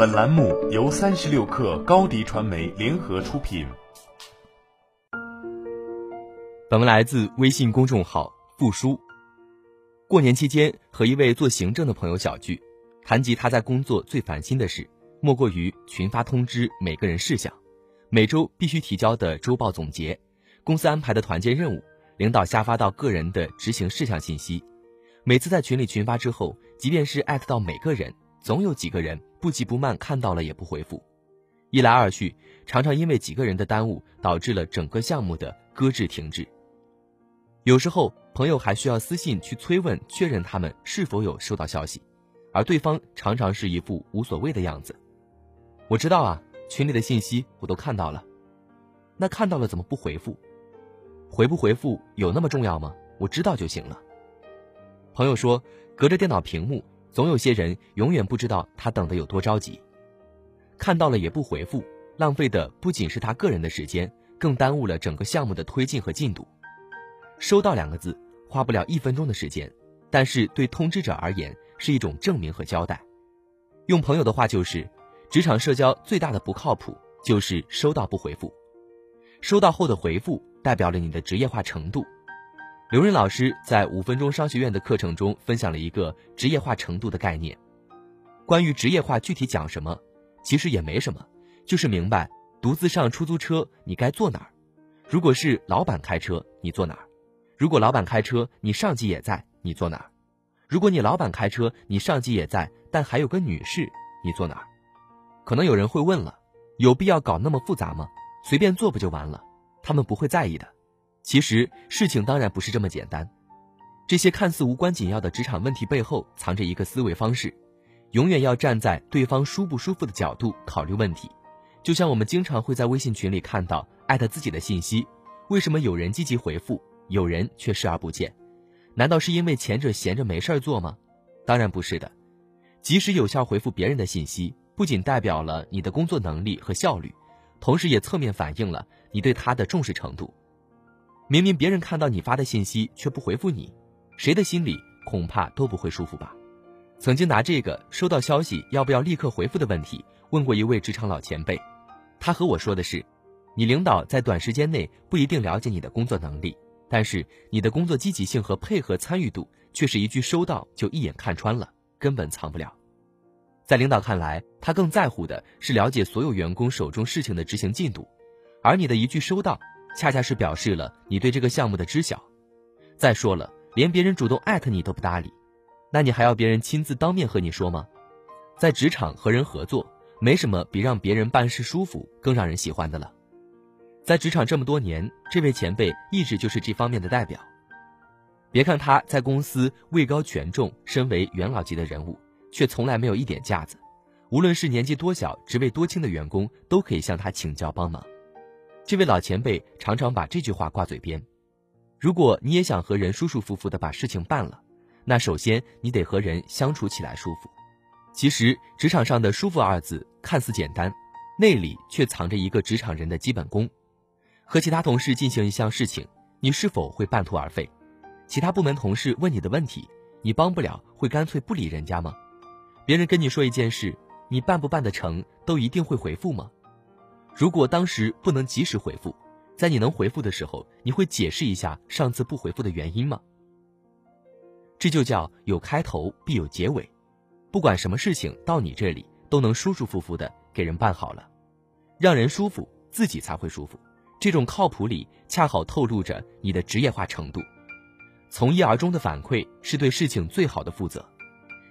本栏目由三十六氪高低传媒联合出品。本文来自微信公众号“复书”。过年期间，和一位做行政的朋友小聚，谈及他在工作最烦心的事，莫过于群发通知每个人事项，每周必须提交的周报总结，公司安排的团建任务，领导下发到个人的执行事项信息。每次在群里群发之后，即便是艾特到每个人。总有几个人不急不慢看到了也不回复，一来二去，常常因为几个人的耽误，导致了整个项目的搁置停滞。有时候朋友还需要私信去催问确认他们是否有收到消息，而对方常常是一副无所谓的样子。我知道啊，群里的信息我都看到了，那看到了怎么不回复？回不回复有那么重要吗？我知道就行了。朋友说，隔着电脑屏幕。总有些人永远不知道他等的有多着急，看到了也不回复，浪费的不仅是他个人的时间，更耽误了整个项目的推进和进度。收到两个字花不了一分钟的时间，但是对通知者而言是一种证明和交代。用朋友的话就是，职场社交最大的不靠谱就是收到不回复，收到后的回复代表了你的职业化程度。刘润老师在五分钟商学院的课程中分享了一个职业化程度的概念。关于职业化具体讲什么，其实也没什么，就是明白独自上出租车你该坐哪儿。如果是老板开车，你坐哪儿？如果老板开车，你上级也在，你坐哪儿？如果你老板开车，你上级也在，但还有个女士，你坐哪儿？可能有人会问了，有必要搞那么复杂吗？随便坐不就完了？他们不会在意的。其实事情当然不是这么简单，这些看似无关紧要的职场问题背后藏着一个思维方式，永远要站在对方舒不舒服的角度考虑问题。就像我们经常会在微信群里看到艾特自己的信息，为什么有人积极回复，有人却视而不见？难道是因为前者闲着没事儿做吗？当然不是的，及时有效回复别人的信息，不仅代表了你的工作能力和效率，同时也侧面反映了你对他的重视程度。明明别人看到你发的信息却不回复你，谁的心里恐怕都不会舒服吧？曾经拿这个收到消息要不要立刻回复的问题问过一位职场老前辈，他和我说的是：你领导在短时间内不一定了解你的工作能力，但是你的工作积极性和配合参与度却是一句收到就一眼看穿了，根本藏不了。在领导看来，他更在乎的是了解所有员工手中事情的执行进度，而你的一句收到。恰恰是表示了你对这个项目的知晓。再说了，连别人主动艾特你都不搭理，那你还要别人亲自当面和你说吗？在职场和人合作，没什么比让别人办事舒服更让人喜欢的了。在职场这么多年，这位前辈一直就是这方面的代表。别看他在公司位高权重，身为元老级的人物，却从来没有一点架子。无论是年纪多小、职位多轻的员工，都可以向他请教帮忙。这位老前辈常常把这句话挂嘴边：如果你也想和人舒舒服服的把事情办了，那首先你得和人相处起来舒服。其实职场上的“舒服”二字看似简单，内里却藏着一个职场人的基本功。和其他同事进行一项事情，你是否会半途而废？其他部门同事问你的问题，你帮不了，会干脆不理人家吗？别人跟你说一件事，你办不办得成，都一定会回复吗？如果当时不能及时回复，在你能回复的时候，你会解释一下上次不回复的原因吗？这就叫有开头必有结尾，不管什么事情到你这里都能舒舒服服的给人办好了，让人舒服，自己才会舒服。这种靠谱里恰好透露着你的职业化程度。从一而终的反馈是对事情最好的负责。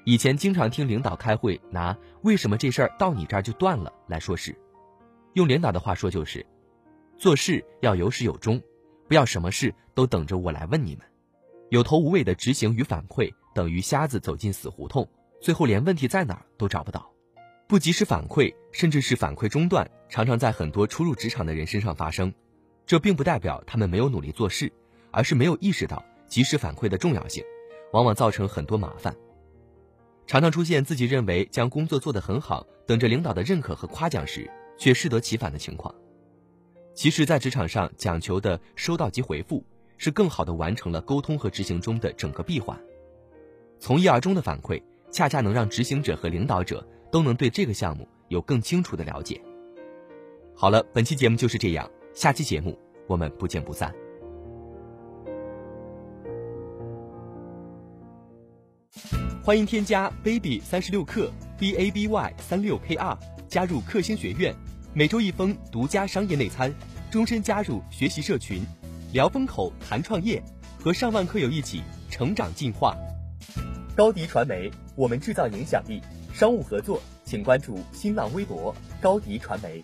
以前经常听领导开会拿“为什么这事儿到你这儿就断了”来说事。用领导的话说就是，做事要有始有终，不要什么事都等着我来问你们。有头无尾的执行与反馈，等于瞎子走进死胡同，最后连问题在哪儿都找不到。不及时反馈，甚至是反馈中断，常常在很多初入职场的人身上发生。这并不代表他们没有努力做事，而是没有意识到及时反馈的重要性，往往造成很多麻烦。常常出现自己认为将工作做得很好，等着领导的认可和夸奖时。却适得其反的情况。其实，在职场上讲求的收到及回复，是更好的完成了沟通和执行中的整个闭环。从一而终的反馈，恰恰能让执行者和领导者都能对这个项目有更清楚的了解。好了，本期节目就是这样，下期节目我们不见不散。欢迎添加 baby 三十六克 b a b y 三六 k r 加入克星学院，每周一封独家商业内参，终身加入学习社群，聊风口谈创业，和上万课友一起成长进化。高迪传媒，我们制造影响力。商务合作，请关注新浪微博高迪传媒。